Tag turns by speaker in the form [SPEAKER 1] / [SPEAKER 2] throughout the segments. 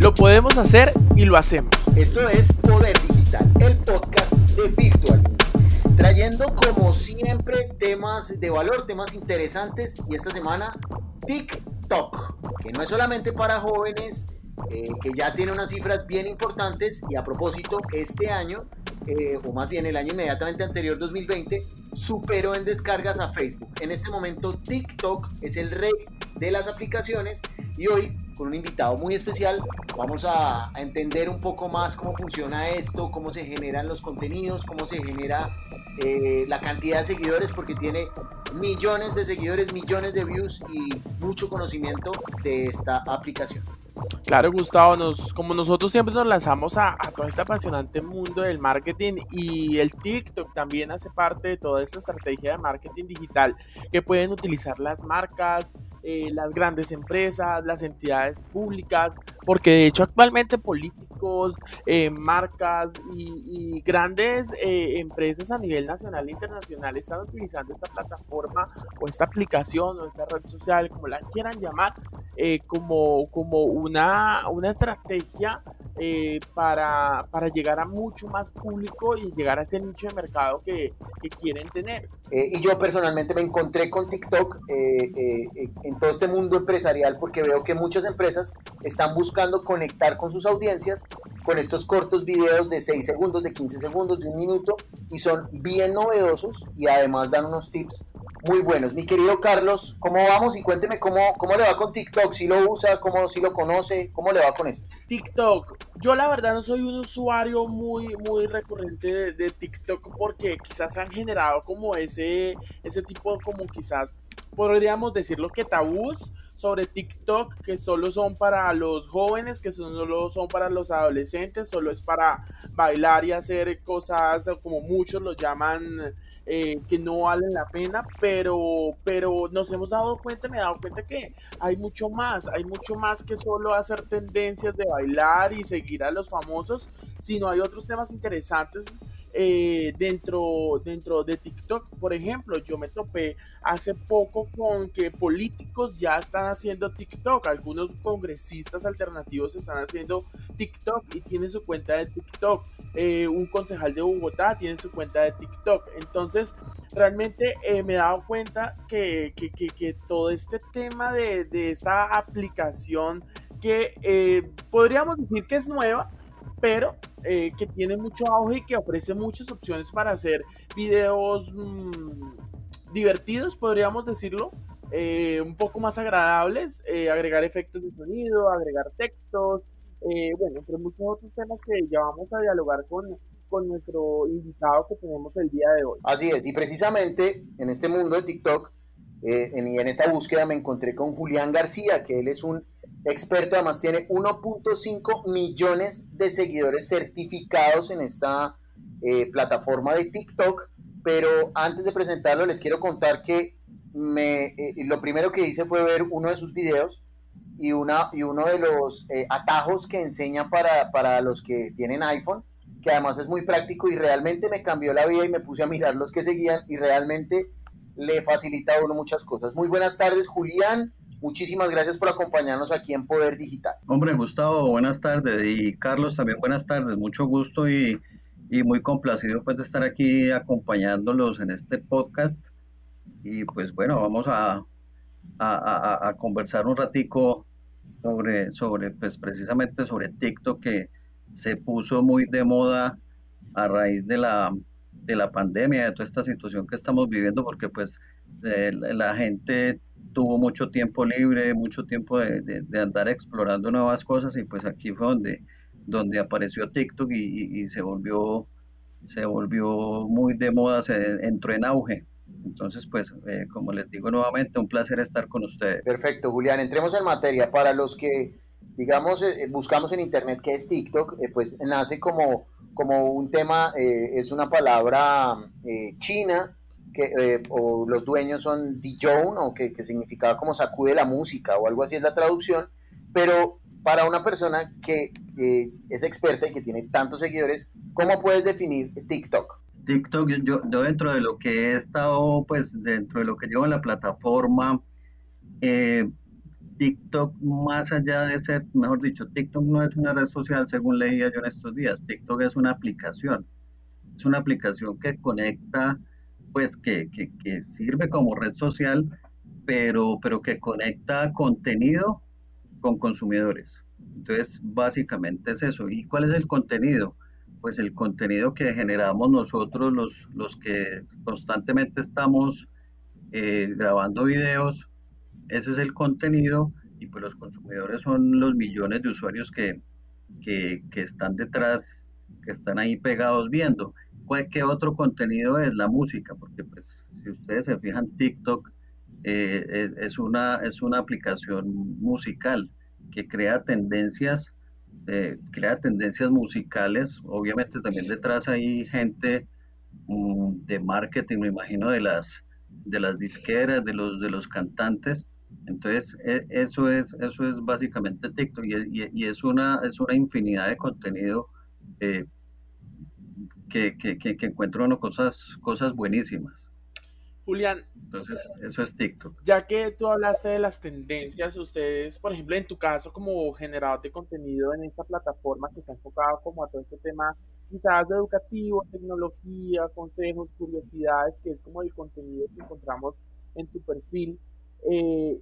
[SPEAKER 1] Lo podemos hacer y lo hacemos.
[SPEAKER 2] Esto es Poder Digital, el podcast de Virtual. Trayendo como siempre temas de valor, temas interesantes y esta semana TikTok, que no es solamente para jóvenes, eh, que ya tiene unas cifras bien importantes y a propósito, este año, eh, o más bien el año inmediatamente anterior, 2020, superó en descargas a Facebook. En este momento TikTok es el rey de las aplicaciones y hoy con un invitado muy especial vamos a, entender un poco más cómo funciona esto, cómo se generan los contenidos, cómo se genera eh, la cantidad de seguidores porque tiene millones de seguidores, millones de views y mucho conocimiento de esta aplicación.
[SPEAKER 1] Claro, Gustavo, nos, como nosotros siempre nos lanzamos a, a, todo este apasionante mundo del marketing y el TikTok también hace parte de toda esta estrategia de marketing digital que pueden utilizar las marcas, eh, las grandes empresas, las entidades públicas, porque de hecho actualmente eh, marcas y, grandes eh, empresas a nivel nacional e internacional están utilizando esta plataforma o esta aplicación o esta red social, como la quieran llamar, como, como una, una estrategia para, para, llegar a mucho más público y llegar a ese nicho de mercado que, que quieren tener.
[SPEAKER 2] y yo personalmente me encontré con TikTok en todo este mundo empresarial porque veo que muchas empresas están buscando conectar con sus audiencias con estos cortos videos de 6 segundos, de 15 segundos, de un minuto y son bien novedosos y además dan unos tips muy buenos. Mi querido Carlos, ¿cómo vamos? Y cuénteme cómo, cómo le va con TikTok, si lo usa, cómo si lo conoce, cómo le va con esto.
[SPEAKER 1] TikTok, yo la verdad no soy un usuario muy, muy recurrente de, de TikTok porque quizás han generado como ese, ese tipo como quizás podríamos decirlo que tabús sobre TikTok que solo son para los jóvenes, que solo son para los adolescentes, solo es para bailar y hacer cosas como muchos lo llaman eh, que no valen la pena, pero, pero nos hemos dado cuenta, me he dado cuenta que hay mucho más, hay mucho más que solo hacer tendencias de bailar y seguir a los famosos, sino hay otros temas interesantes eh, dentro, dentro de TikTok. Por ejemplo, yo me topé hace poco con que políticos ya están haciendo TikTok. Algunos congresistas alternativos están haciendo TikTok y tienen su cuenta de TikTok. Eh, un concejal de Bogotá tiene su cuenta de TikTok. Entonces, realmente eh, me he dado cuenta que, que, que, todo este tema de, de esta aplicación que podríamos decir que es nueva, pero eh, que tiene mucho auge y que ofrece muchas opciones para hacer videos mm, divertidos, podríamos decirlo, eh, un poco más agradables, eh, agregar efectos de sonido, agregar textos, bueno, entre muchos otros temas que ya vamos a dialogar con, con nuestro invitado que tenemos el día de hoy.
[SPEAKER 2] Así es, y precisamente en este mundo de TikTok, en, en esta búsqueda me encontré con Julián García, que él es un experto, además tiene 1.5 millones de seguidores certificados en esta eh, plataforma de TikTok, pero antes de presentarlo les quiero contar que me, eh, lo primero que hice fue ver uno de sus videos y, una, y uno de los eh, atajos que enseña para, para los que tienen iPhone, que además es muy práctico y realmente me cambió la vida y me puse a mirar los que seguían y realmente le facilita a uno muchas cosas. Muy buenas tardes, Julián. Muchísimas gracias por acompañarnos aquí en Poder Digital.
[SPEAKER 3] Hombre, Gustavo, buenas tardes. Y Carlos, también buenas tardes. Mucho gusto y, muy complacido pues, de estar aquí acompañándolos en este podcast. Y pues bueno, vamos a, a, conversar un ratico sobre, sobre, pues precisamente sobre TikTok que se puso muy de moda a raíz de la, de la pandemia, de toda esta situación que estamos viviendo, porque pues eh, la gente tuvo mucho tiempo libre, mucho tiempo de, andar explorando nuevas cosas y pues aquí fue donde, donde apareció TikTok y, se volvió se volvió muy de moda, se entró en auge. Entonces, pues, eh, como les digo nuevamente, un placer estar con ustedes.
[SPEAKER 2] Perfecto, Julián. Entremos en materia. Para los que, digamos, eh, buscamos en Internet qué es TikTok, eh, pues nace como, como un tema, es una palabra china eh, o los dueños son Dijon, o que, que, significaba como sacude la música, o algo así es la traducción, pero para una persona que es experta y que tiene tantos seguidores, ¿cómo puedes definir TikTok?
[SPEAKER 3] TikTok, yo, yo dentro de lo que he estado, pues dentro de lo que llevo en la plataforma, eh, TikTok, más allá de ser, mejor dicho, TikTok no es una red social según leía yo en estos días, TikTok es una aplicación, es una aplicación que conecta, pues que, que, sirve como red social, pero, pero que conecta contenido con consumidores. Entonces, básicamente es eso. ¿Y cuál es el contenido? Pues el contenido que generamos nosotros, los, los que constantemente estamos eh, grabando videos, ese es el contenido y pues los consumidores son los millones de usuarios que, que, están detrás, que están ahí pegados viendo. ¿Qué otro contenido es? La música, porque pues si ustedes se fijan, TikTok eh, es, una, es una aplicación musical que crea tendencias, eh, crea tendencias musicales. Obviamente también detrás hay gente mm, de marketing, me imagino, de las, de las disqueras, de los, de los cantantes. Entonces, e, eso es, eso es básicamente TikTok y, es, una, es una infinidad de contenido que, que, que, encuentro cosas, cosas buenísimas.
[SPEAKER 1] Julián.
[SPEAKER 3] Entonces, eso es TikTok.
[SPEAKER 1] Ya que tú hablaste de las tendencias, ustedes, por ejemplo, en tu caso como generador de contenido en esta plataforma que está enfocado como a todo este tema quizás de educativo, tecnología, consejos, curiosidades, que es como el contenido que encontramos en tu perfil. Eh,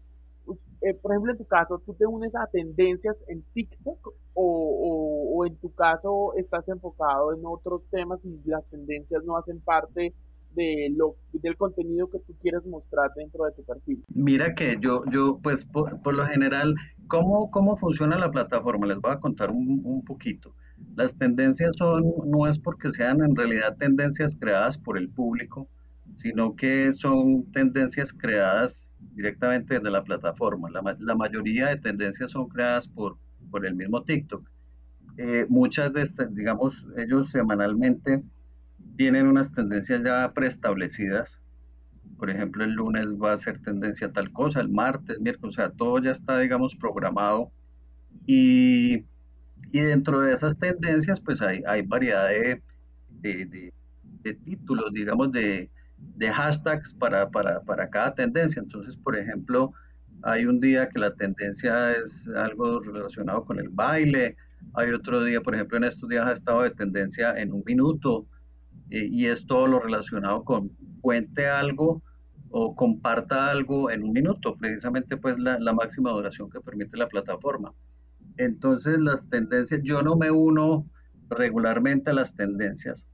[SPEAKER 1] eh, por ejemplo, en tu caso, ¿tú te unes a tendencias en TikTok o, o en tu caso estás enfocado en otros temas y las tendencias no hacen parte de lo, del contenido que tú quieres mostrar dentro de tu perfil?
[SPEAKER 3] Mira que yo, yo pues por, lo general, ¿cómo, ¿cómo funciona la plataforma? Les voy a contar un, un poquito. Las tendencias son, no es porque sean en realidad tendencias creadas por el público, sino que son tendencias creadas directamente desde la plataforma. La, la mayoría de tendencias son creadas por, por el mismo TikTok. Eh, muchas de estas, digamos, ellos semanalmente tienen unas tendencias ya preestablecidas. Por ejemplo, el lunes va a ser tendencia tal cosa, el martes, miércoles, o sea, todo ya está, digamos, programado. Y, y dentro de esas tendencias, pues hay, hay variedad de, de, de, títulos, digamos, de, de hashtags para, para, para, cada tendencia. Entonces, por ejemplo, hay un día que la tendencia es algo relacionado con el baile, hay otro día, por ejemplo, en estos días ha estado de tendencia en un minuto, eh, y es todo lo relacionado con cuente algo o comparta algo en un minuto, precisamente pues la, la, máxima duración que permite la plataforma. Entonces las tendencias, yo no me uno regularmente a las tendencias,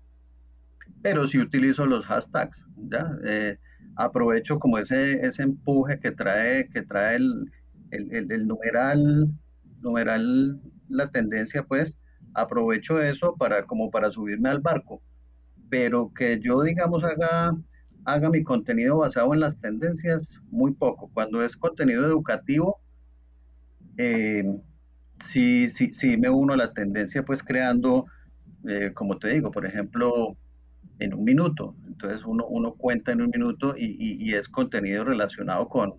[SPEAKER 3] pero sí utilizo los hashtags, ¿ya? Eh, aprovecho como ese, ese empuje que trae, que trae el, el, el, numeral, numeral, la tendencia pues, aprovecho eso para, como para subirme al barco pero que yo, digamos, haga, haga mi contenido basado en las tendencias, muy poco. Cuando es contenido educativo, eh, sí, sí, sí me uno a la tendencia, pues creando, eh, como te digo, por ejemplo, en un minuto. Entonces uno, uno cuenta en un minuto y, es contenido relacionado con,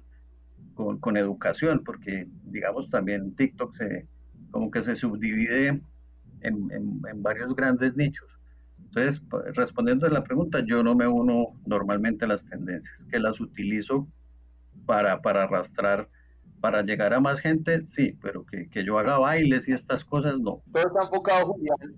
[SPEAKER 3] con, educación, porque digamos también TikTok se, como que se subdivide en, en varios grandes nichos. Entonces, respondiendo a la pregunta, yo no me uno normalmente a las tendencias, que las utilizo para, para arrastrar, para llegar a más gente, sí, pero que, que yo haga bailes y estas cosas, no.
[SPEAKER 2] Todo está enfocado, Julián.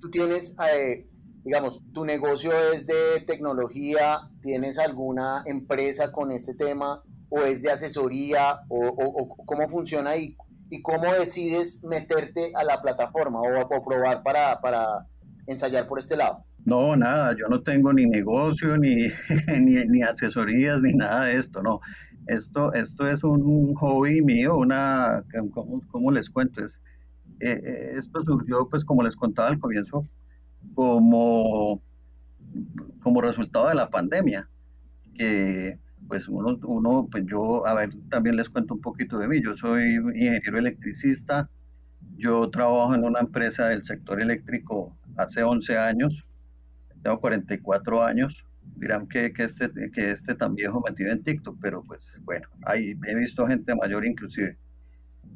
[SPEAKER 2] Tú tienes, eh, digamos, tu negocio es de tecnología, ¿tienes alguna empresa con este tema o es de asesoría o, cómo funciona y, y cómo decides meterte a la plataforma o, o probar para, para ensayar por este lado?
[SPEAKER 3] No, nada, yo no tengo ni negocio, ni, ni, asesorías, ni nada de esto, no. Esto, esto es un hobby mío, una, ¿cómo, les cuento? Es, eh, eh, esto surgió, pues como les contaba al comienzo, como, como resultado de la pandemia, que pues uno, uno, pues yo, a ver, también les cuento un poquito de mí, yo soy ingeniero electricista, yo trabajo en una empresa del sector eléctrico hace 11 años, tengo 44 años, dirán que, que, este, que este tan viejo metido en TikTok, pero pues bueno, ahí he visto gente mayor inclusive.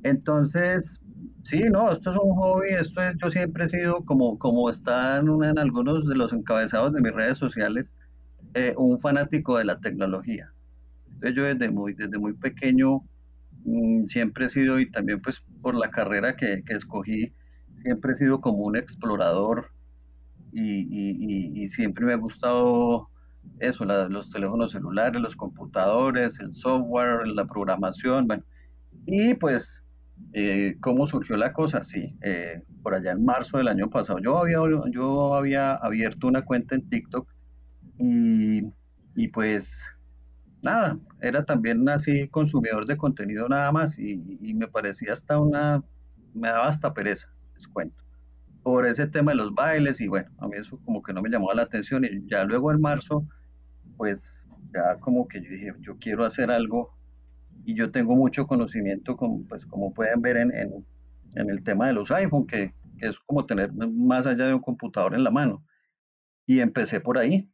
[SPEAKER 3] Entonces, sí, no, esto es un hobby, esto es, yo siempre he sido, como, como está en, algunos de los encabezados de mis redes sociales, eh, un fanático de la tecnología. Yo desde muy, desde muy pequeño mm, siempre he sido, y también pues por la carrera que, escogí, siempre he sido como un explorador y, siempre me ha gustado eso, los teléfonos celulares, los computadores, el software, la programación, bueno, y pues, eh, ¿cómo surgió la cosa? Sí, eh, por allá en marzo del año pasado, yo había, yo había abierto una cuenta en TikTok y, y pues nada, era también así consumidor de contenido nada más y, me parecía hasta una, me daba hasta pereza, les cuento, por ese tema de los bailes y bueno, a mí eso como que no me llamó la atención y ya luego en marzo, pues ya como que yo dije, yo quiero hacer algo y yo tengo mucho conocimiento, como, pues como pueden ver en, en, el tema de los iPhone, que, que es como tener más allá de un computador en la mano. Y empecé por ahí,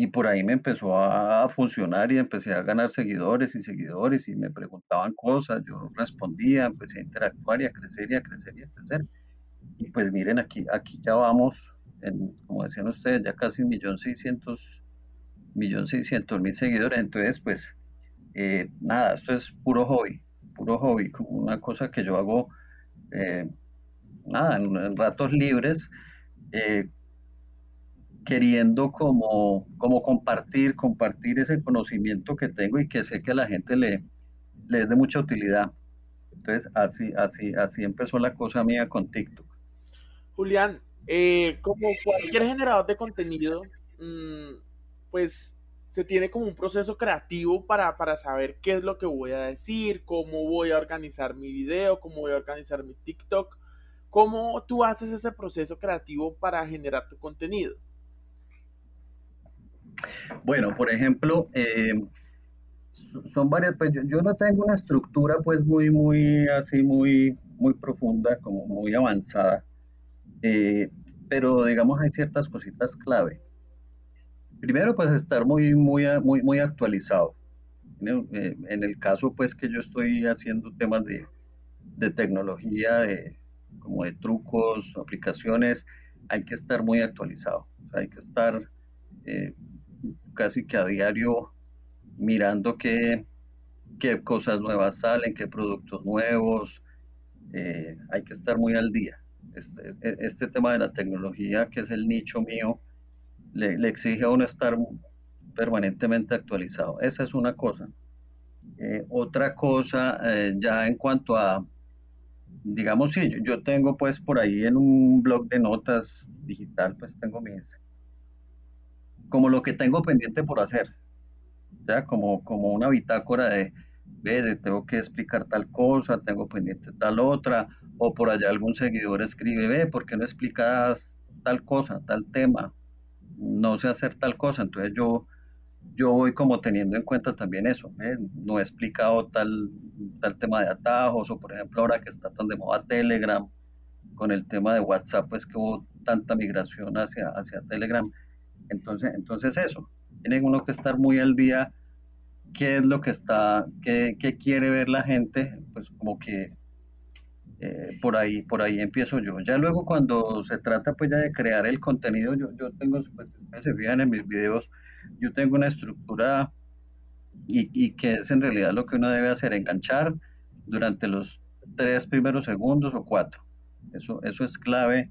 [SPEAKER 3] y por ahí me empezó a, funcionar y empecé a ganar seguidores y seguidores y me preguntaban cosas, yo respondía, empecé a interactuar y a crecer y a crecer y a crecer. Y pues miren, aquí, aquí ya vamos, en, como decían ustedes, ya casi un millón seiscientos, millón seiscientos mil seguidores. Entonces, pues eh, nada, esto es puro hobby, puro hobby, como una cosa que yo hago, eh, nada, en, ratos libres. Eh, queriendo como, como compartir, compartir ese conocimiento que tengo y que sé que a la gente le, le es de mucha utilidad. Entonces, así, así, así empezó la cosa mía con TikTok.
[SPEAKER 1] Julián, como cualquier generador de contenido, mm, pues se tiene como un proceso creativo para, para saber qué es lo que voy a decir, cómo voy a organizar mi video, cómo voy a organizar mi TikTok. ¿Cómo tú haces ese proceso creativo para generar tu contenido?
[SPEAKER 3] Bueno, por ejemplo, eh, son varias, pues yo, no tengo una estructura pues muy, muy así, muy, muy profunda, como muy avanzada, eh, pero digamos hay ciertas cositas clave. Primero, pues estar muy, muy, muy, muy actualizado. Eh, en el caso pues que yo estoy haciendo temas de, de tecnología, como de trucos, aplicaciones, hay que estar muy actualizado. hay que estar casi que a diario mirando qué, qué cosas nuevas salen, qué productos nuevos. Eh, hay que estar muy al día. Este, este, tema de la tecnología, que es el nicho mío, le, exige a uno estar permanentemente actualizado. Esa es una cosa. Eh, otra cosa, eh, ya en cuanto a, digamos, si yo, tengo pues por ahí en un blog de notas digital, pues tengo mis, como lo que tengo pendiente por hacer. ya como, como una bitácora de, ve, tengo que explicar tal cosa, tengo pendiente tal otra, o por allá algún seguidor escribe, ve, ¿por qué no explicas tal cosa, tal tema? No sé hacer tal cosa, entonces yo, yo voy como teniendo en cuenta también eso, no he explicado tal, tal tema de atajos, o por ejemplo ahora que está tan de moda Telegram, con el tema de WhatsApp, pues que hubo tanta migración hacia, hacia Telegram, entonces, entonces eso, tiene uno que estar muy al día, qué es lo que está, qué, quiere ver la gente, pues como que eh, por ahí, por ahí empiezo yo. Ya luego cuando se trata pues ya de crear el contenido, yo, yo tengo, pues, se fijan en mis videos, yo tengo una estructura y, y, que es en realidad lo que uno debe hacer, enganchar durante los tres primeros segundos o cuatro. Eso, eso es clave,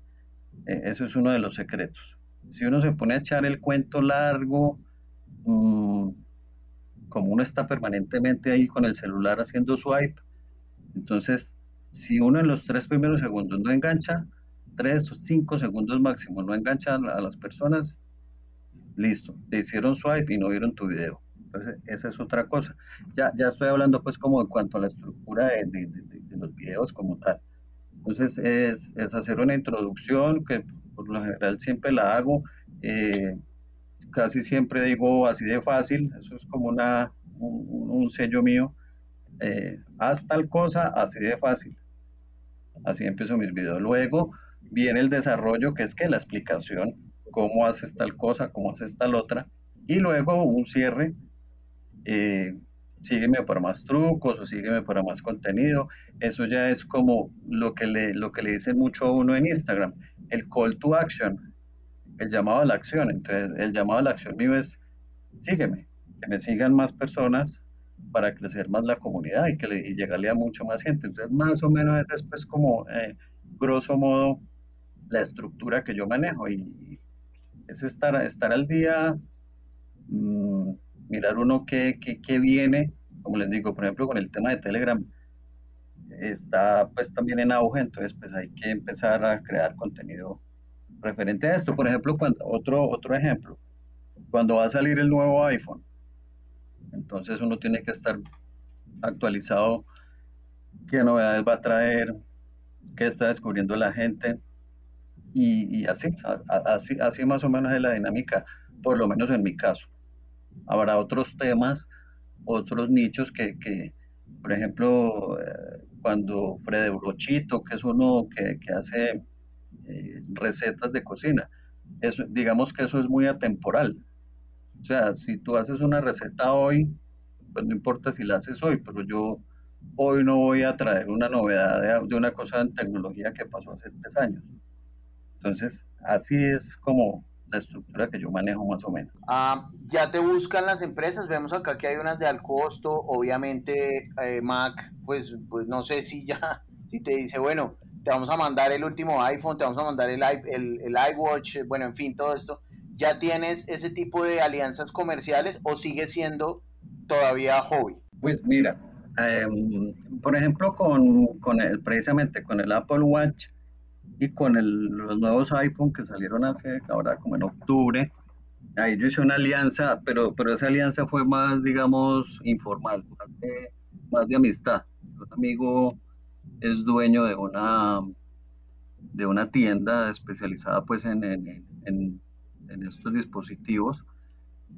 [SPEAKER 3] eh, eso es uno de los secretos. Si uno se pone a echar el cuento largo, mm, como uno está permanentemente ahí con el celular haciendo swipe, entonces si uno en los tres primeros segundos no engancha, tres o cinco segundos máximo no engancha a las personas, listo, le hicieron swipe y no vieron tu video. Entonces, esa es otra cosa. Ya, ya estoy hablando pues como en cuanto a la estructura de, los videos como tal. Entonces, es, es, hacer una introducción que por lo general siempre la hago. Eh, casi siempre digo así de fácil, eso es como una, un, sello mío. Eh, haz tal cosa así de fácil. Así empiezo mis videos. Luego viene el desarrollo, que es que la explicación, cómo haces tal cosa, cómo haces tal otra. Y luego un cierre. Eh, sígueme para más trucos o sígueme para más contenido. Eso ya es como lo que le, lo que le dicen mucho a uno en Instagram el call to action, el llamado a la acción. Entonces, el llamado a la acción mío es, sígueme, que me sigan más personas para crecer más la comunidad y que le, y llegarle a mucha más gente. Entonces, más o menos es pues como, eh, grosso modo, la estructura que yo manejo y es estar, estar al día, mm, mirar uno qué, qué, viene, como les digo, por ejemplo, con el tema de Telegram, está pues también en auge, entonces pues hay que empezar a crear contenido referente a esto. Por ejemplo, cuando, otro, otro ejemplo, cuando va a salir el nuevo iPhone, entonces uno tiene que estar actualizado qué novedades va a traer, qué está descubriendo la gente. Y, así, así, así más o menos es la dinámica, por lo menos en mi caso. Habrá otros temas, otros nichos que, que por ejemplo, eh, cuando Fred Brochito, que es uno que, que hace eh, recetas de cocina, eso, digamos que eso es muy atemporal. O sea, si tú haces una receta hoy, pues no importa si la haces hoy, pero yo hoy no voy a traer una novedad de, una cosa en tecnología que pasó hace tres años. Entonces, así es como la estructura que yo manejo más o menos.
[SPEAKER 2] Ah, ya te buscan las empresas, vemos acá que hay unas de al costo, obviamente eh, Mac, pues, pues no sé si ya, si te dice, bueno, te vamos a mandar el último iPhone, te vamos a mandar el, el, el iWatch, bueno, en fin, todo esto. ¿Ya tienes ese tipo de alianzas comerciales o sigue siendo todavía hobby?
[SPEAKER 3] Pues mira, em, por ejemplo, con, con el, precisamente con el Apple Watch y con los nuevos iPhone que salieron hace, ahora como en octubre, ahí yo hice una alianza, pero, pero esa alianza fue más, digamos, informal, más de, más de amistad. Un amigo es dueño de una, de una tienda especializada pues en, en estos dispositivos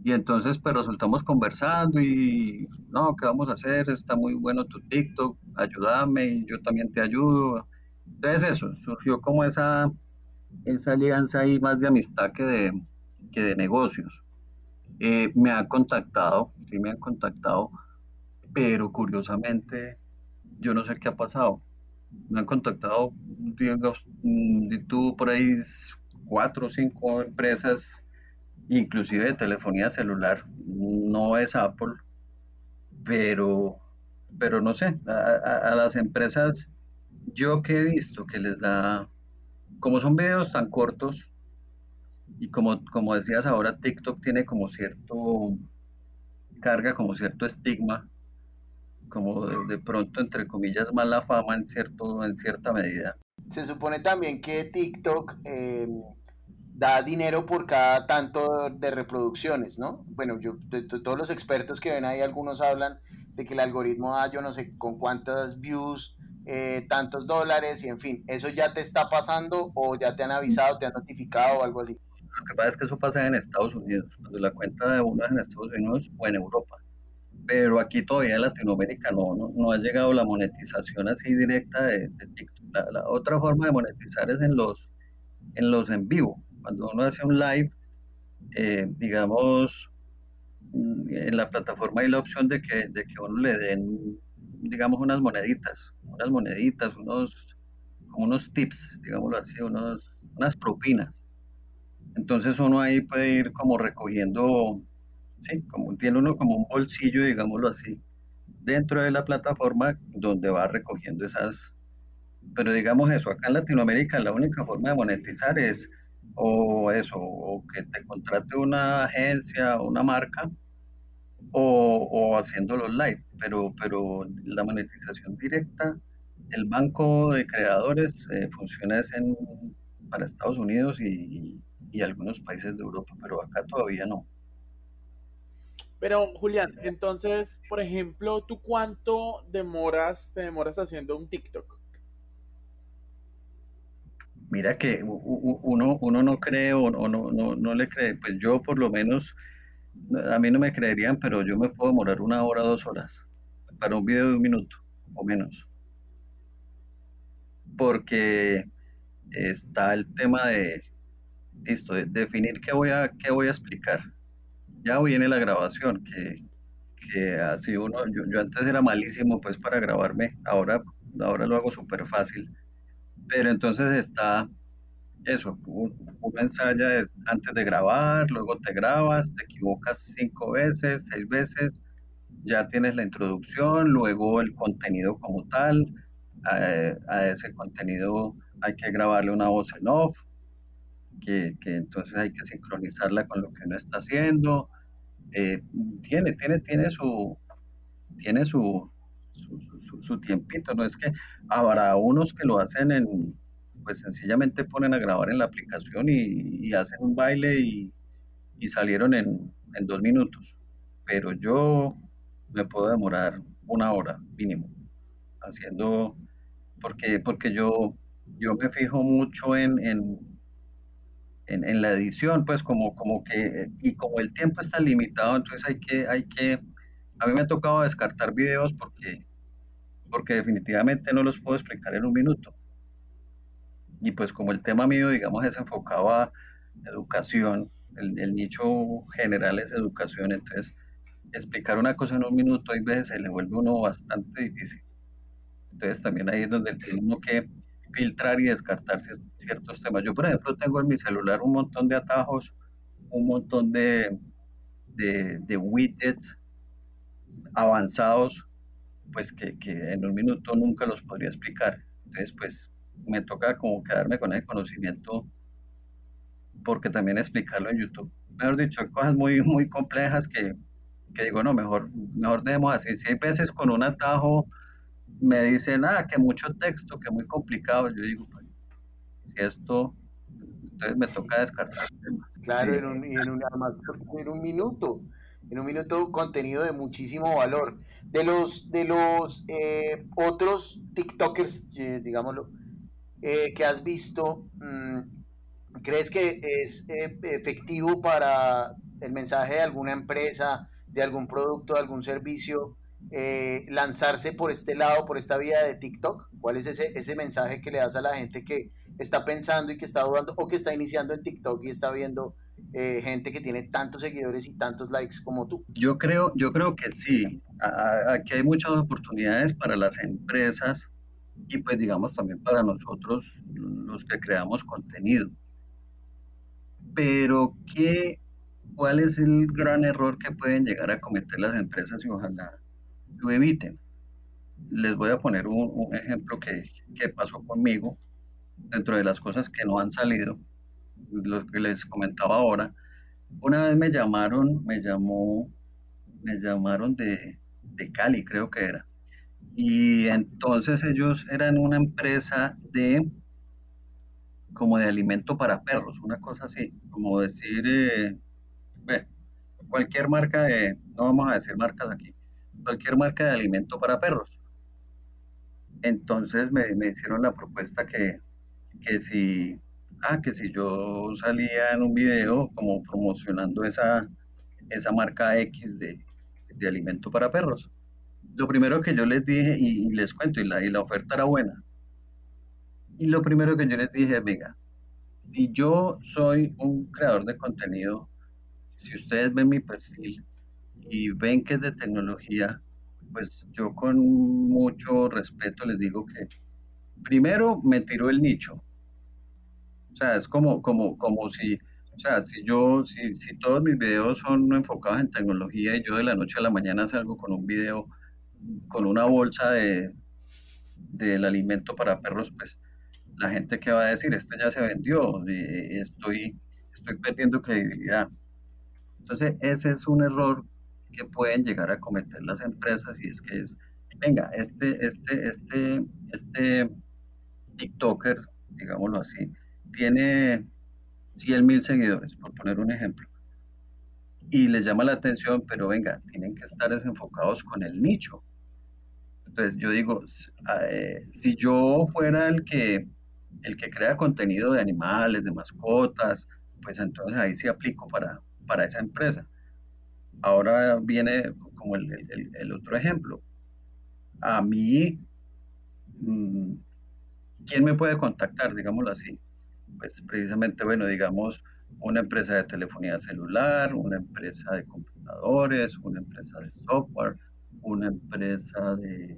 [SPEAKER 3] y entonces, pero pues, resultamos conversando y, no, ¿qué vamos a hacer? Está muy bueno tu TikTok, ayúdame y yo también te ayudo. Entonces eso, surgió como esa, esa alianza ahí más de amistad que de, que de negocios. Eh, me han contactado, sí me han contactado, pero curiosamente yo no sé qué ha pasado. Me han contactado, digamos, tú por ahí cuatro o cinco empresas inclusive de telefonía celular. No es Apple, pero, pero no sé, a, las empresas yo que he visto que les da, como son videos tan cortos, y como, como decías ahora, TikTok tiene como cierto, carga como cierto estigma, como de, pronto, entre comillas, mala fama en, cierto, en cierta medida.
[SPEAKER 2] Se supone también que TikTok eh, da dinero por cada tanto de reproducciones, ¿no? Bueno, yo, todos los expertos que ven ahí, algunos hablan de que el algoritmo da yo no sé con cuántas views, eh, tantos dólares, y en fin, ¿eso ya te está pasando o ya te han avisado, te han notificado o algo así?
[SPEAKER 3] Lo que pasa es que eso pasa en Estados Unidos, cuando la cuenta de uno es en Estados Unidos o en Europa. Pero aquí todavía en Latinoamérica no, no, ha llegado la monetización así directa de, TikTok. La, la, otra forma de monetizar es en los, en los en vivo cuando uno hace un live, eh, digamos, mm, en la plataforma hay la opción de que, de que uno le den, digamos, unas moneditas, unas moneditas, unos, unos tips, digámoslo así, unos, unas propinas. Entonces uno ahí puede ir como recogiendo, sí, como tiene uno como un bolsillo, digámoslo así, dentro de la plataforma donde va recogiendo esas, pero digamos eso, acá en Latinoamérica la única forma de monetizar es o eso, o que te contrate una agencia una marca, o, o haciendo los live, pero, pero la monetización directa, el banco de creadores eh, funciona en, para Estados Unidos y, y algunos países de Europa, pero acá todavía no.
[SPEAKER 1] Pero Julián, entonces, por ejemplo, ¿tú cuánto demoras, te demoras haciendo un TikTok?
[SPEAKER 3] Mira que uno, uno no cree o, no, no, no le cree, pues yo por lo menos, a mí no me creerían, pero yo me puedo demorar una hora, dos horas para un video de un minuto o menos. Porque está el tema de, listo, de definir qué voy a, qué voy a explicar. Ya viene la grabación, que, que así uno, yo, yo antes era malísimo pues para grabarme, ahora, ahora lo hago súper fácil pero entonces está eso, una ensaya antes de grabar, luego te grabas, te equivocas cinco veces, seis veces, ya tienes la introducción, luego el contenido como tal, a, ese contenido hay que grabarle una voz en off, que, entonces hay que sincronizarla con lo que uno está haciendo. Eh, tiene, tiene, tiene su, tiene su, tiempito, no es que habrá unos que lo hacen en, pues sencillamente ponen a grabar en la aplicación y, hacen un baile y, salieron en, en, dos minutos. Pero yo me puedo demorar una hora mínimo haciendo, porque, porque yo, yo me fijo mucho en, en, en, la edición, pues como, como que, y como el tiempo está limitado, entonces hay que, hay que, a mí me ha tocado descartar videos porque, porque definitivamente no los puedo explicar en un minuto. Y pues como el tema mío, digamos, es enfocado a educación, el, el nicho general es educación, entonces explicar una cosa en un minuto hay veces se le vuelve uno bastante difícil. Entonces también ahí es donde tiene uno que filtrar y descartar ciertos temas. Yo, por ejemplo, tengo en mi celular un montón de atajos, un montón de, de, de widgets avanzados, pues que, que, en un minuto nunca los podría explicar. Entonces, pues me toca como quedarme con el conocimiento porque también explicarlo en YouTube. Mejor dicho, hay cosas muy, muy complejas que, que digo, no, mejor, mejor dejemos así. Si hay veces con un atajo me dicen, ah, que mucho texto, que muy complicado, yo digo, pues, si esto, entonces me toca descartar temas.
[SPEAKER 2] Claro, en, un, en, un, en un minuto, en un minuto contenido de muchísimo valor. De los, de los eh, otros TikTokers, eh, digámoslo, eh, que has visto, mm, ¿crees que es efectivo para el mensaje de alguna empresa, de algún producto, de algún servicio, lanzarse por este lado, por esta vía de TikTok? ¿Cuál es ese, ese mensaje que le das a la gente que está pensando y que está dudando o que está iniciando en TikTok y está viendo eh, gente que tiene tantos seguidores y tantos likes como tú?
[SPEAKER 3] Yo creo, yo creo que sí. Aquí hay muchas oportunidades para las empresas y pues digamos también para nosotros los que creamos contenido. Pero ¿qué, ¿cuál es el gran error que pueden llegar a cometer las empresas y ojalá lo eviten? Les voy a poner un, ejemplo que, que, pasó conmigo dentro de las cosas que no han salido, los que les comentaba ahora. Una vez me llamaron, me llamó, me llamaron de, de Cali, creo que era y entonces ellos eran una empresa de como de alimento para perros, una cosa así, como decir, eh, cualquier marca de, no vamos a decir marcas aquí, cualquier marca de alimento para perros. Entonces me, me hicieron la propuesta que, que si, ah, que si yo salía en un video como promocionando esa, esa marca X de, de alimento para perros lo primero que yo les dije, y, les cuento, y la, y la oferta era buena. Y lo primero que yo les dije, venga, si yo soy un creador de contenido, si ustedes ven mi perfil y ven que es de tecnología, pues yo con mucho respeto les digo que primero me tiró el nicho. O sea, es como, como, como si, o sea, si yo, si, si todos mis videos son enfocados en tecnología y yo de la noche a la mañana salgo con un video con una bolsa de del alimento para perros, pues la gente que va a decir, este ya se vendió, estoy, estoy perdiendo credibilidad. Entonces, ese es un error que pueden llegar a cometer las empresas y es que es, venga, este, este, este, este TikToker, digámoslo así, tiene 100 mil seguidores, por poner un ejemplo, y les llama la atención, pero venga, tienen que estar desenfocados con el nicho. Entonces yo digo, eh, si yo fuera el que, el que crea contenido de animales, de mascotas, pues entonces ahí sí aplico para, para esa empresa. Ahora viene como el, otro ejemplo. A mí, mm, ¿quién me puede contactar, digámoslo así? Pues precisamente, bueno, digamos, una empresa de telefonía celular, una empresa de computadores, una empresa de software, una empresa de,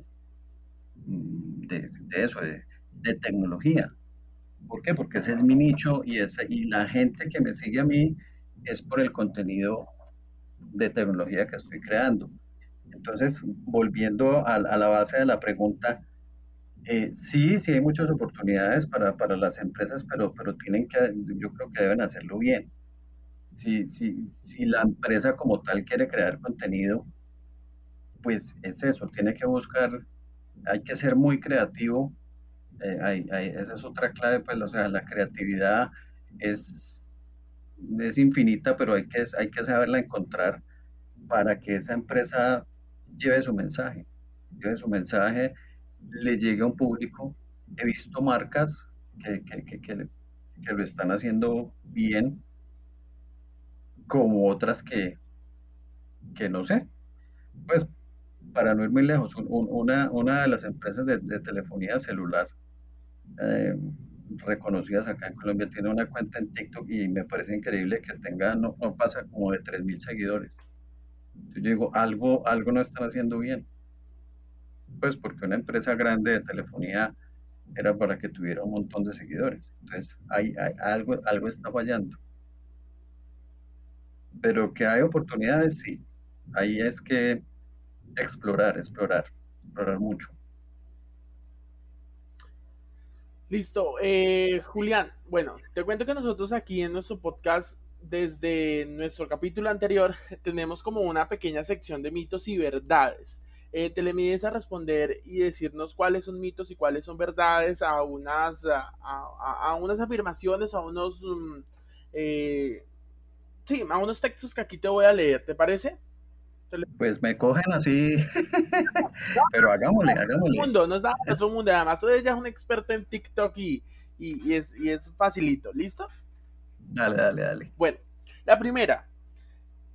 [SPEAKER 3] mm, de, eso, de, tecnología. ¿Por qué? Porque ese es mi nicho y, y la gente que me sigue a mí es por el contenido de tecnología que estoy creando. Entonces, volviendo a, la base de la pregunta, eh, sí, sí hay muchas oportunidades para, para, las empresas, pero, pero tienen que, yo creo que deben hacerlo bien. Si, si, la empresa como tal quiere crear contenido, pues es eso, tiene que buscar, hay que ser muy creativo. Eh, esa es otra clave, pues, o sea, la creatividad es, es infinita, pero hay que, hay que saberla encontrar para que esa empresa lleve su mensaje, lleve su mensaje, le llegue a un público. He visto marcas que, que, que, lo están haciendo bien, como otras que, que no sé. Pues para no ir muy lejos, una, una de las empresas de, telefonía celular eh, reconocidas acá en Colombia tiene una cuenta en TikTok y me parece increíble que tenga, no, no pasa como de 3.000 seguidores. Yo digo, algo, algo no están haciendo bien. Pues porque una empresa grande de telefonía era para que tuviera un montón de seguidores. Entonces, hay, algo, algo está fallando. Pero que hay oportunidades, sí. Ahí es que explorar, explorar, explorar mucho.
[SPEAKER 1] Listo. Eh, Julián, bueno, te cuento que nosotros aquí en nuestro podcast desde nuestro capítulo anterior tenemos como una pequeña sección de mitos y verdades. Eh, te le mides a responder y decirnos cuáles son mitos y cuáles son verdades a unas, a, unas afirmaciones, a unos, mm, eh, sí, a unos textos que aquí te voy a leer, ¿te parece?
[SPEAKER 3] Pues me cogen así, pero hagámosle, hagámosle.
[SPEAKER 1] Mundo, nos da otro mundo, además tú eres ya un experto en TikTok y, y, es, y es facilito, ¿listo?
[SPEAKER 3] Dale, dale, dale.
[SPEAKER 1] Bueno, la primera.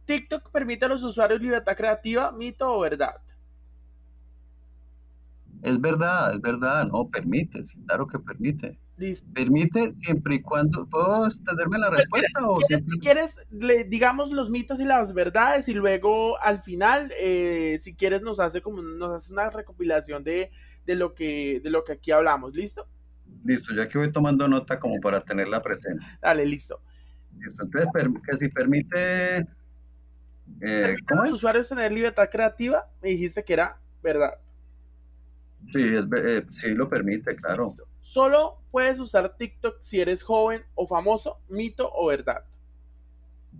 [SPEAKER 1] TikTok permite a los usuarios libertad creativa, mito o verdad.
[SPEAKER 3] Es verdad, es verdad, no, permite, sí, claro que permite. Permite siempre y cuando. ¿Puedo extenderme la respuesta? o
[SPEAKER 1] si quieres, le, digamos los mitos y las verdades, y luego al final, eh, si quieres, nos hace como nos hace una recopilación de, de, lo que, de lo que aquí hablamos. ¿Listo?
[SPEAKER 3] Listo, ya que voy tomando nota como para tenerla presente.
[SPEAKER 1] Dale, listo.
[SPEAKER 3] Listo, entonces que si permite...
[SPEAKER 1] Eh, ¿Cómo los usuarios tener libertad creativa? Me dijiste que era verdad.
[SPEAKER 3] Sí, eh, sí lo permite, claro.
[SPEAKER 1] Solo puedes usar TikTok si eres joven o famoso, mito o verdad.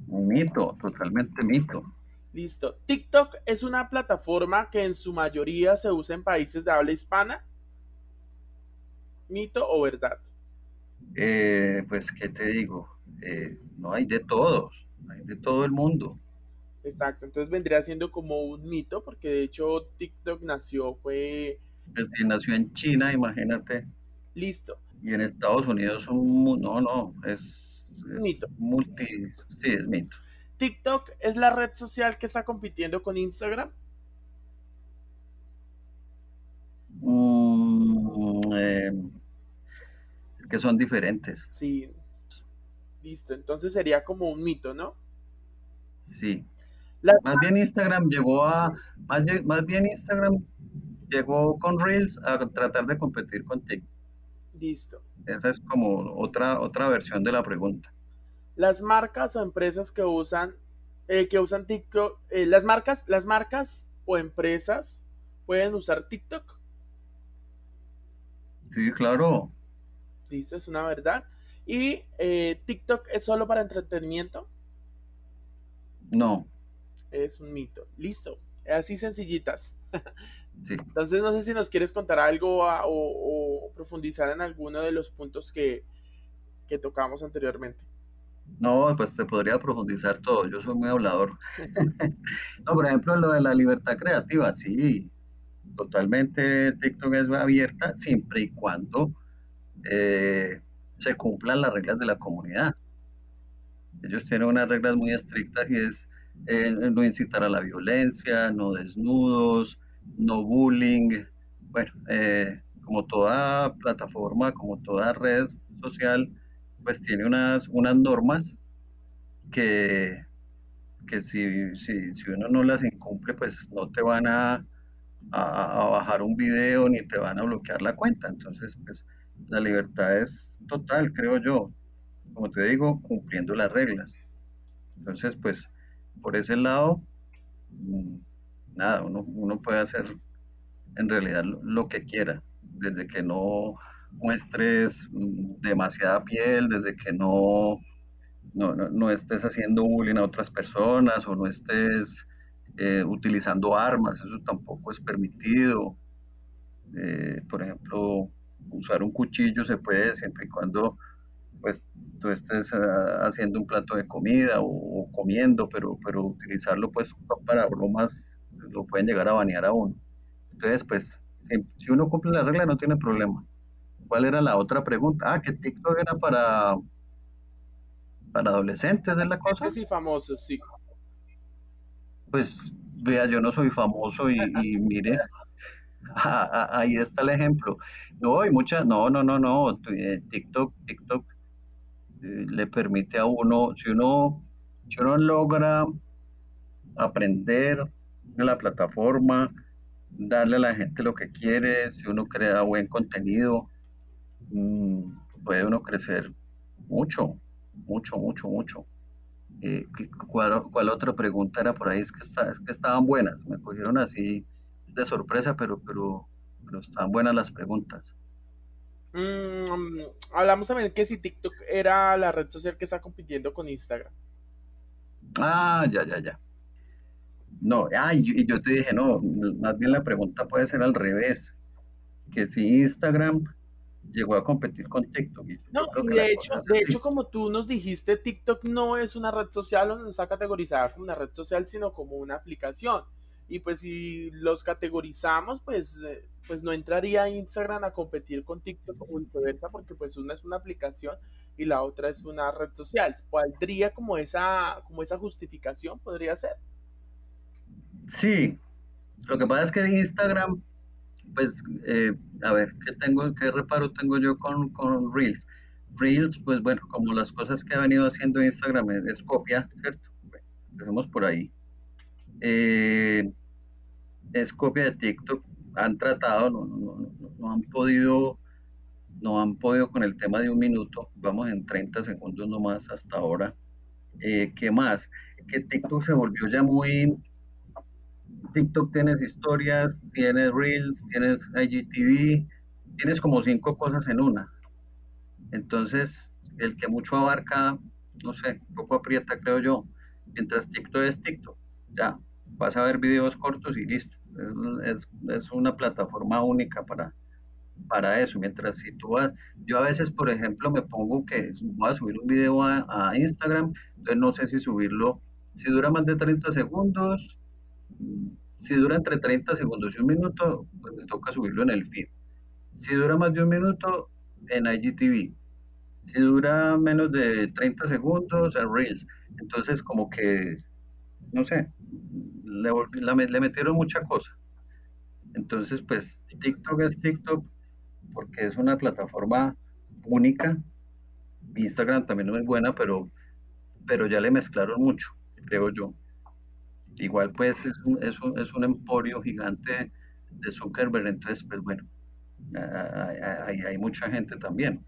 [SPEAKER 3] Mito, totalmente mito.
[SPEAKER 1] Listo. TikTok es una plataforma que en su mayoría se usa en países de habla hispana mito o verdad?
[SPEAKER 3] Eh, pues, ¿qué te digo? Eh, no hay de todos, hay de todo el mundo.
[SPEAKER 1] Exacto, entonces vendría siendo como un mito, porque de hecho TikTok nació, fue...
[SPEAKER 3] Pues nació en China, imagínate.
[SPEAKER 1] Listo.
[SPEAKER 3] Y en Estados Unidos un... No, no, es...
[SPEAKER 1] mito.
[SPEAKER 3] Multi... Sí, es mito.
[SPEAKER 1] TikTok es la red social que está compitiendo con Instagram.
[SPEAKER 3] Mm, eh, que son diferentes.
[SPEAKER 1] Sí. Listo, entonces sería como un mito, ¿no?
[SPEAKER 3] Sí. más bien Instagram llegó a, más, bien Instagram llegó con Reels a tratar de competir con TikTok.
[SPEAKER 1] Listo.
[SPEAKER 3] Esa es como otra, otra versión de la pregunta.
[SPEAKER 1] Las marcas o empresas que usan, eh, que usan TikTok, eh, las marcas, las marcas o empresas pueden usar TikTok.
[SPEAKER 3] Sí, claro.
[SPEAKER 1] Listo, es una verdad. ¿Y eh, TikTok es solo para entretenimiento?
[SPEAKER 3] No.
[SPEAKER 1] Es un mito. Listo. Así sencillitas. Sí. Entonces no sé si nos quieres contar algo o, profundizar en alguno de los puntos que, que tocamos anteriormente.
[SPEAKER 3] No, pues te podría profundizar todo. Yo soy muy hablador. no, por ejemplo, lo de la libertad creativa, sí. Totalmente TikTok es abierta siempre y cuando eh, se cumplan las reglas de la comunidad. Ellos tienen unas reglas muy estrictas y es eh, no incitar a la violencia, no desnudos, no bullying. Bueno, eh, como toda plataforma, como toda red social, pues tiene unas, unas normas que, que si, si, si uno no las incumple, pues no te van a, a, a, bajar un video ni te van a bloquear la cuenta. Entonces, pues la libertad es total, creo yo, como te digo, cumpliendo las reglas. Entonces, pues, por ese lado, mm, nada, uno, uno puede hacer en realidad lo que quiera, desde que no muestres demasiada piel, desde que no, no, estés haciendo bullying a otras personas o no estés eh, utilizando armas, eso tampoco es permitido. Eh, por ejemplo, usar un cuchillo se puede siempre y cuando pues tú estés ah, haciendo un plato de comida o, comiendo, pero, pero utilizarlo pues para bromas lo pueden llegar a banear a uno. Entonces, pues, si, uno cumple la regla no tiene problema. ¿Cuál era la otra pregunta? Ah, que TikTok era para para adolescentes, ¿es la cosa?
[SPEAKER 1] Sí, famosos, sí.
[SPEAKER 3] Pues, vea, yo no soy famoso y, mire, ahí está el ejemplo. No, hay muchas, no, no, no, no, eh, TikTok, TikTok le permite a uno, si uno, si uno logra aprender de la plataforma, darle a la gente lo que quiere, si uno crea buen contenido, mm, puede uno crecer mucho, mucho, mucho, mucho. Eh, ¿cuál, otra pregunta era por ahí? Es que, está, es que estaban buenas, me cogieron así de sorpresa, pero, pero, pero estaban buenas las preguntas.
[SPEAKER 1] Mm, hablamos también que si TikTok era la red social que está compitiendo con Instagram.
[SPEAKER 3] Ah, ya, ya, ya. No, ah, y yo te dije, no, más bien la pregunta puede ser al revés, que si Instagram llegó a competir con TikTok.
[SPEAKER 1] no, de hecho, de hecho, como tú nos dijiste, TikTok no es una red social o no está categorizada como una red social, sino como una aplicación. Y pues si los categorizamos, pues, eh, pues no entraría Instagram a competir con TikTok o viceversa, porque pues una es una aplicación y la otra es una red social. ¿Podría como esa, como esa justificación? ¿Podría ser?
[SPEAKER 3] Sí, lo que pasa es que Instagram, pues, eh, a ver, ¿qué tengo, qué reparo tengo yo con, con Reels? Reels, pues bueno, como las cosas que ha venido haciendo Instagram es, copia, ¿cierto? empecemos por ahí. Eh, es copia de TikTok. Han tratado, no, no, no, han podido, no han podido con el tema de un minuto. Vamos en 30 segundos nomás hasta ahora. Eh, ¿Qué más? Que TikTok se volvió ya muy, TikTok tienes historias, tienes Reels, tienes IGTV, tienes como cinco cosas en una. Entonces, el que mucho abarca, no sé, poco aprieta, creo yo. Mientras TikTok es TikTok, ya, vas a ver videos cortos y listo. Es, una plataforma única para, para eso. Mientras si tú vas, yo a veces, por ejemplo, me pongo que voy a subir un video a, a Instagram, entonces no sé si subirlo, si dura más de 30 segundos, si dura entre 30 segundos y un minuto, pues me toca subirlo en el feed. Si dura más de un minuto, en IGTV. Si dura menos de 30 segundos, en Reels. Entonces, como que, no sé, le, metieron mucha cosa. Entonces, pues, TikTok es TikTok porque es una plataforma única. Instagram también es buena, pero, pero ya le mezclaron mucho, creo yo. Igual pues es un, es un, es un emporio gigante de Zuckerberg, entonces pues bueno, hay mucha gente también.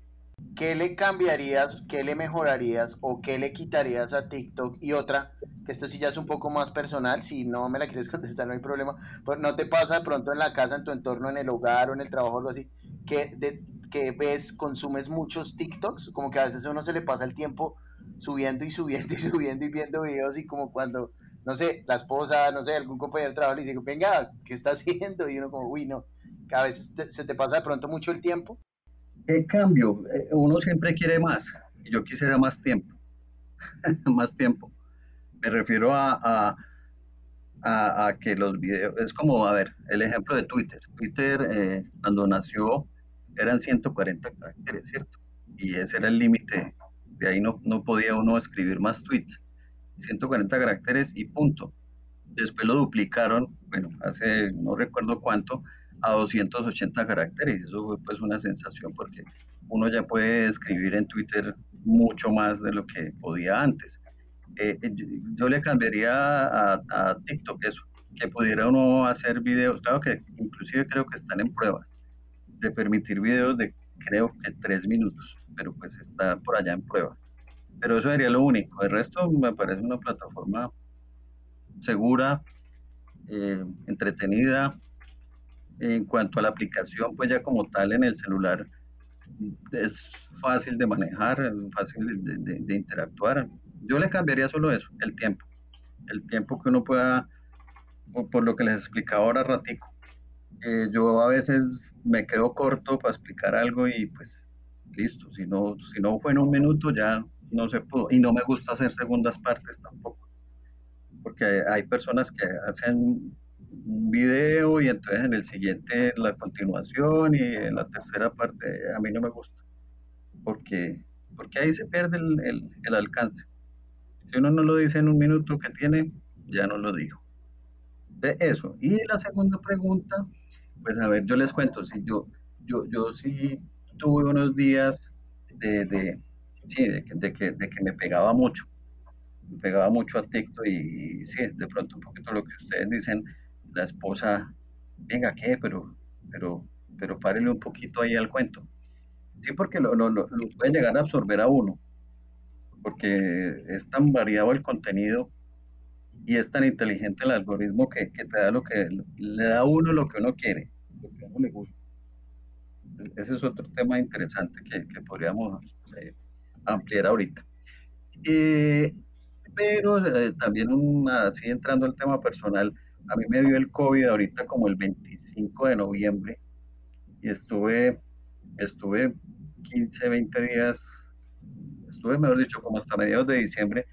[SPEAKER 2] ¿Qué le cambiarías, qué le mejorarías o qué le quitarías a TikTok? Y otra, que esto sí ya es un poco más personal, si no me la quieres contestar no hay problema, pues no te pasa de pronto en la casa, en tu entorno, en el hogar o en el trabajo algo así, que ves, consumes muchos TikToks, como que a veces a uno se le pasa el tiempo subiendo y subiendo y subiendo y viendo videos y como cuando no sé, la esposa, no sé, algún compañero de trabajo le dice, venga, ¿qué está haciendo? Y uno como, uy, no, que a veces se te pasa de pronto mucho el tiempo.
[SPEAKER 3] ¿Qué cambio? Eh, uno siempre quiere más, yo quisiera más tiempo, más tiempo. Me refiero a, a, que los videos, es como, a ver, el ejemplo de Twitter. Twitter eh, cuando nació eran 140 caracteres, ¿cierto? Y ese era el límite, de ahí no, no podía uno escribir más tweets 140 caracteres y punto. Después lo duplicaron, bueno, hace no recuerdo cuánto, a 280 caracteres. Eso fue pues una sensación porque uno ya puede escribir en Twitter mucho más de lo que podía antes. Eh, eh, yo le cambiaría a, TikTok eso, que pudiera uno hacer videos, claro que inclusive creo que están en pruebas, de permitir videos de creo que tres minutos, pero pues está por allá en pruebas. Pero eso sería lo único. El resto me parece una plataforma segura, eh, entretenida. En cuanto a la aplicación, pues ya como tal en el celular es fácil de manejar, fácil de, interactuar. Yo le cambiaría solo eso, el tiempo. El tiempo que uno pueda, por, lo que les explicaba ahora ratico. Eh, yo a veces me quedo corto para explicar algo y pues listo, si no, si no fue en un minuto ya no se pudo. Y no me gusta hacer segundas partes tampoco, porque hay, personas que hacen un video y entonces en el siguiente la continuación y en la tercera parte a mí no me gusta, porque, porque ahí se pierde el, el, alcance. Si uno no lo dice en un minuto que tiene, ya no lo dijo. De eso. Y la segunda pregunta, pues a ver, yo les cuento, si yo, yo, yo sí tuve unos días de, de, sí, de, que, de que me pegaba mucho, me pegaba mucho a TikTok y, sí, de pronto un poquito lo que ustedes dicen, la esposa, venga, ¿qué? Pero, pero, pero párele un poquito ahí al cuento. Sí, porque lo, lo, lo, puede llegar a absorber a uno, porque es tan variado el contenido y es tan inteligente el algoritmo que, que te da lo que le da a uno lo que uno quiere, lo que a uno le gusta. Ese es otro tema interesante que, que podríamos eh, ampliar ahorita. Eh, pero eh, también, así entrando al tema personal, a mí me dio el COVID ahorita como el 25 de noviembre y estuve, estuve 15, 20 días, estuve, mejor dicho, como hasta mediados de diciembre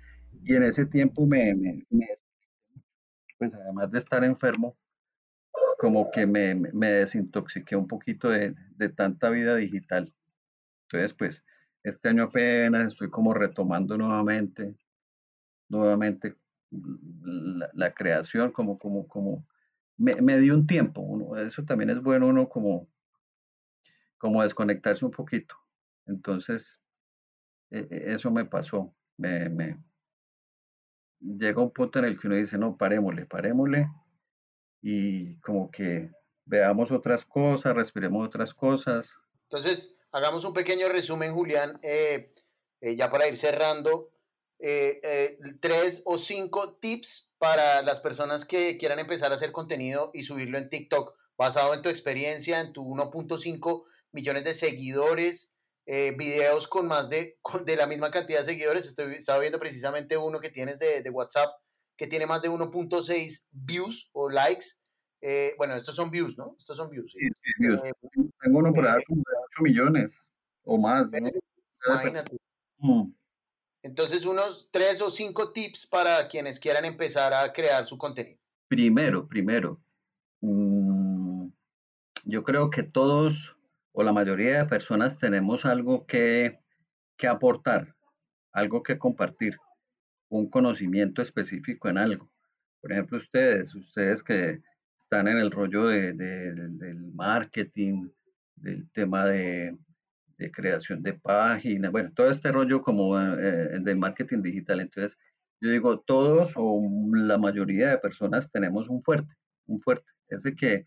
[SPEAKER 3] y en ese tiempo me, me, pues además de estar enfermo, como que me, me desintoxiqué un poquito de, de, tanta vida digital. Entonces, pues, este año apenas estoy como retomando nuevamente, nuevamente la, creación, como, como, como, me, me, dio un tiempo. Uno, eso también es bueno, uno como, como desconectarse un poquito. Entonces, e, e, eso me pasó. Me, me, llega un punto en el que uno dice, no, parémosle, parémosle y como que veamos otras cosas, respiremos otras cosas.
[SPEAKER 2] Entonces, hagamos un pequeño resumen, Julián, eh, eh, ya para ir cerrando. Eh, tres o cinco tips para las personas que quieran empezar a hacer contenido y subirlo en TikTok, basado en tu experiencia, en tu 1.5 millones de seguidores, videos con más de, de la misma cantidad de seguidores. Estoy, estaba viendo precisamente uno que tienes de, de WhatsApp que tiene más de 1.6 views o likes. Eh, bueno, estos son views, ¿no? Estos son views.
[SPEAKER 3] Sí, sí, views. Eh, Tengo uno por ahí como de 8 millones o más. ¿no?
[SPEAKER 2] Imagínate. Mm. Entonces, unos tres o cinco tips para quienes quieran empezar a crear su contenido.
[SPEAKER 3] Primero, primero, mmm, yo creo que todos o la mayoría de personas tenemos algo que, que aportar, algo que compartir un conocimiento específico en algo. Por ejemplo, ustedes, ustedes que están en el rollo de, del marketing, del tema de, creación de páginas, bueno, todo este rollo como eh, del marketing digital. Entonces, yo digo, todos o la mayoría de personas tenemos un fuerte, un fuerte, ese que,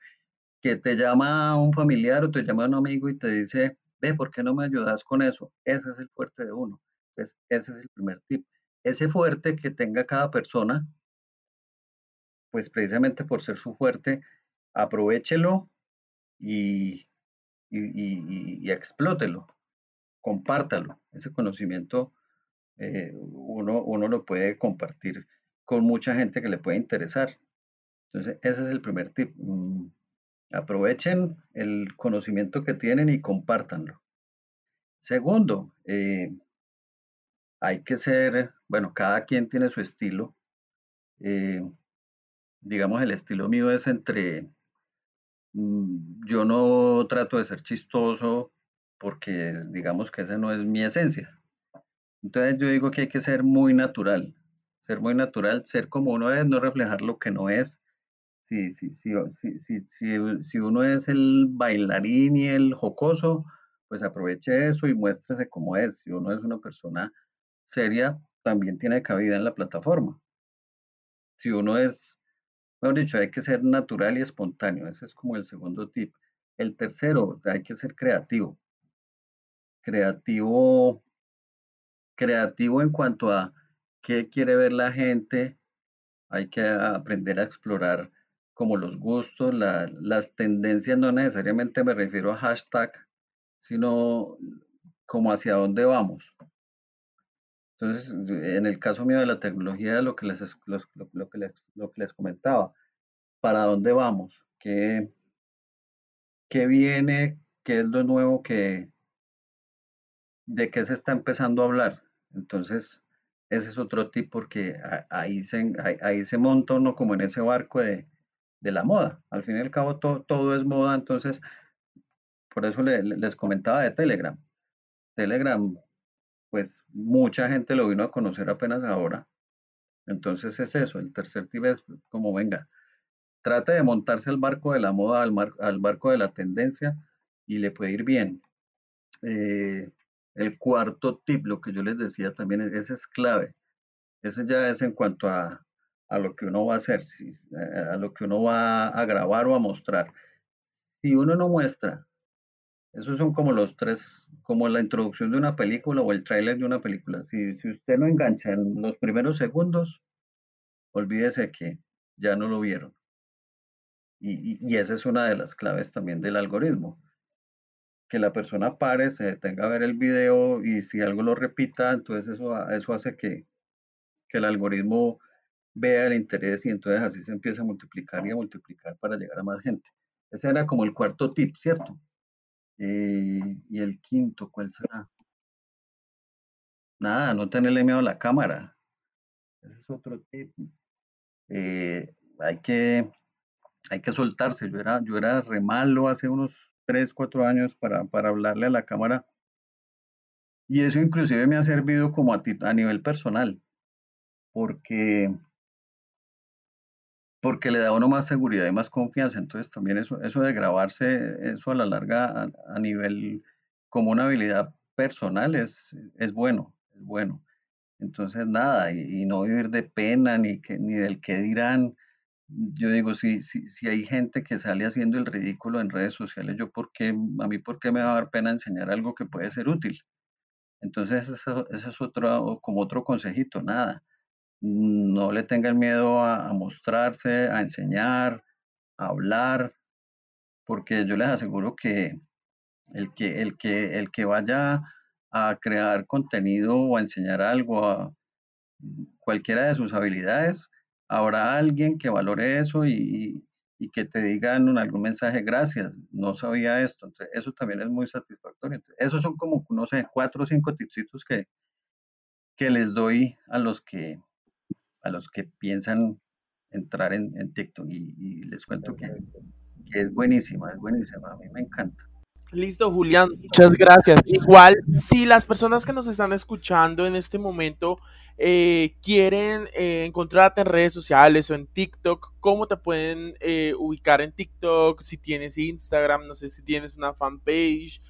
[SPEAKER 3] que te llama un familiar o te llama un amigo y te dice, ve, ¿por qué no me ayudas con eso? Ese es el fuerte de uno. Ese es el primer tip ese fuerte que tenga cada persona, pues precisamente por ser su fuerte, aprovechelo y, y, explótelo, compártalo. Ese conocimiento eh, uno, uno lo puede compartir con mucha gente que le puede interesar. Entonces, ese es el primer tip. Mm, aprovechen el conocimiento que tienen y compártanlo. Segundo, eh, hay que ser, bueno, cada quien tiene su estilo. Eh, digamos, el estilo mío es entre, yo no trato de ser chistoso porque digamos que esa no es mi esencia. Entonces yo digo que hay que ser muy natural, ser muy natural, ser como uno es, no reflejar lo que no es. Si, si, si, si, si uno es el bailarín y el jocoso, pues aproveche eso y muéstrese como es. Si uno es una persona seria también tiene cabida en la plataforma. Si uno es, mejor dicho, hay que ser natural y espontáneo. Ese es como el segundo tip. El tercero, hay que ser creativo. Creativo, creativo en cuanto a qué quiere ver la gente. Hay que aprender a explorar como los gustos, las tendencias, no necesariamente me refiero a hashtag, sino como hacia dónde vamos. Entonces, en el caso mío de la tecnología, lo que les, lo, que les, lo que les comentaba, ¿para dónde vamos? ¿Qué, ¿Qué viene? ¿Qué es lo nuevo que, de qué se está empezando a hablar? Entonces, ese es otro tip porque ahí se, ahí, se monta uno como en ese barco de, la moda. Al fin y al cabo todo es moda, entonces por eso les comentaba de Telegram. Telegram, pues mucha gente lo vino a conocer apenas ahora. Entonces es eso, el tercer tip es como venga, trate de montarse al barco de la moda, al, al barco de la tendencia y le puede ir bien. Eh, el cuarto tip, lo que yo les decía también, ese es clave. Ese ya es en cuanto a, lo que uno va a hacer, a lo que uno va a grabar o a mostrar. Si uno no muestra, esos son como los tres, como la introducción de una película o el tráiler de una película. Si, si usted no engancha en los primeros segundos, olvídese que ya no lo vieron. Y, y, esa es una de las claves también del algoritmo que la persona pare, se detenga a ver el video y si algo lo repita, entonces eso, eso hace que, el algoritmo vea el interés y entonces así se empieza a multiplicar y a multiplicar para llegar a más gente. Ese era como el cuarto tip, ¿cierto? Eh, y el quinto, ¿cuál será? Nada, no tenerle miedo a la cámara. Ese es otro tip. Eh, hay que hay que soltarse. Yo era, yo era re malo hace unos tres, cuatro años para, hablarle a la cámara. Y eso inclusive me ha servido como a, a nivel personal, porque, porque le da a uno más seguridad y más confianza. Entonces también eso, eso de grabarse, eso a la larga a, nivel como una habilidad personal es, es bueno, es bueno. Entonces nada, y, no vivir de pena ni, que, ni del que dirán yo digo, si, si, si hay gente que sale haciendo el ridículo en redes sociales, yo por qué, a mí por qué me va a dar pena enseñar algo que puede ser útil. Entonces, ese, es otro, como otro consejito, nada. No le tengan miedo a, mostrarse, a enseñar, a hablar, porque yo les aseguro que el que, el que, el que vaya a crear contenido o a enseñar algo, a cualquiera de sus habilidades, habrá alguien que valore eso y, que te digan algún mensaje, gracias, no sabía esto. Entonces, eso también es muy satisfactorio. esos son como, no sé, cuatro o cinco tipsitos que, que les doy a los que, a los que piensan entrar en, TikTok y, les cuento que, que es buenísima, es buenísima, a mí me encanta.
[SPEAKER 1] Listo, Julián, muchas gracias. Igual, si las personas que nos están escuchando en este momento eh, quieren eh, encontrarte en redes sociales o en TikTok, ¿cómo te pueden eh, ubicar en TikTok? Si tienes Instagram, no sé si tienes una fanpage.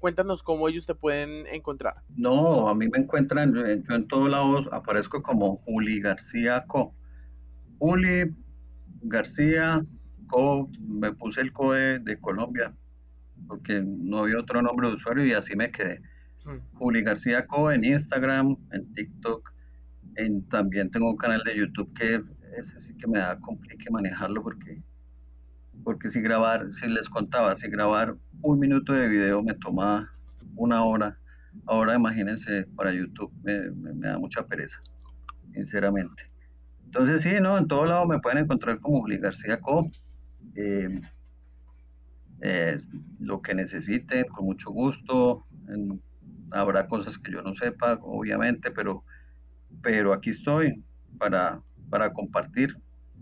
[SPEAKER 1] Cuéntanos cómo ellos te pueden encontrar.
[SPEAKER 3] No, a mí me encuentran, yo, en todos lados aparezco como Juli García Co. Juli García Co. Me puse el Co de Colombia porque no había otro nombre de usuario y así me quedé. Juli García Co en Instagram, en TikTok, en, también tengo un canal de YouTube que ese sí que me da complique manejarlo porque porque si grabar, si les contaba, si grabar un minuto de video me toma una hora, ahora imagínense para YouTube me, da mucha pereza, sinceramente. Entonces sí, no, en todo lado me pueden encontrar como Juli García Co. Eh, lo que necesiten, con mucho gusto. habrá cosas que yo no sepa, obviamente, pero, pero aquí estoy para, para compartir,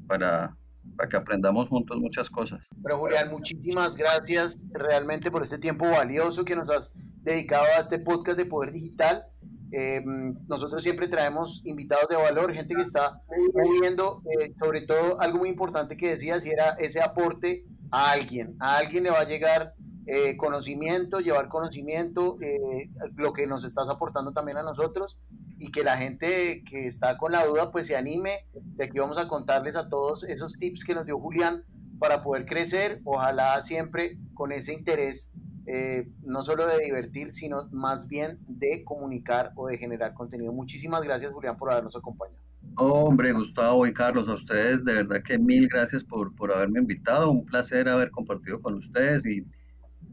[SPEAKER 3] para, para que aprendamos juntos muchas cosas.
[SPEAKER 2] Pero Julián, muchísimas gracias realmente por este tiempo valioso que nos has dedicado a este podcast de Poder Digital. Eh, nosotros siempre traemos invitados de valor, gente que está moviendo, eh, sobre todo algo muy importante que decías, y era ese aporte a alguien. A alguien le va a llegar eh, conocimiento, llevar conocimiento, eh, lo que nos estás aportando también a nosotros y que la gente que está con la duda pues se anime de que vamos a contarles a todos esos tips que nos dio Julián para poder crecer, ojalá siempre con ese interés, eh, no solo de divertir, sino más bien de comunicar o de generar contenido. Muchísimas gracias Julián por habernos acompañado.
[SPEAKER 3] Hombre, Gustavo y Carlos, a ustedes de verdad que mil gracias por, por haberme invitado. Un placer haber compartido con ustedes y,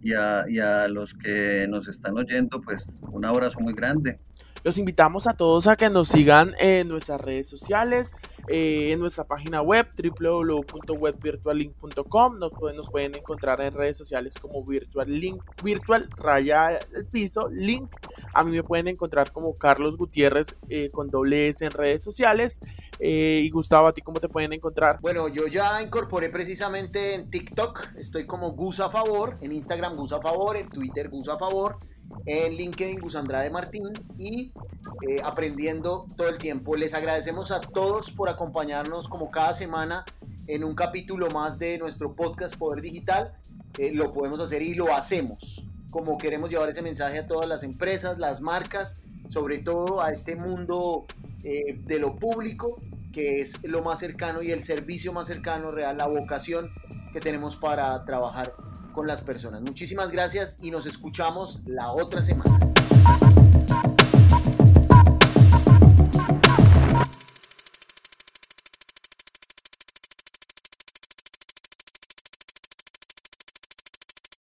[SPEAKER 3] y, a, y a los que nos están oyendo, pues un abrazo muy grande.
[SPEAKER 1] Los invitamos a todos a que nos sigan en nuestras redes sociales, eh, en nuestra página web www.webvirtuallink.com. Nos pueden, nos pueden encontrar en redes sociales como Virtual Link, Virtual Raya el Piso, Link. A mí me pueden encontrar como Carlos Gutiérrez eh, con doble S en redes sociales. Eh, y Gustavo, ¿a ti cómo te pueden encontrar?
[SPEAKER 2] Bueno, yo ya incorporé precisamente en TikTok, estoy como Gus a favor, en Instagram Gus a favor, en Twitter Gus a favor en LinkedIn Gus Andrade Martín y eh, aprendiendo todo el tiempo. Les agradecemos a todos por acompañarnos como cada semana en un capítulo más de nuestro podcast Poder Digital. Eh, lo podemos hacer y lo hacemos. Como queremos llevar ese mensaje a todas las empresas, las marcas, sobre todo a este mundo eh, de lo público, que es lo más cercano y el servicio más cercano real, la vocación que tenemos para trabajar con las personas. Muchísimas gracias y nos escuchamos la otra semana.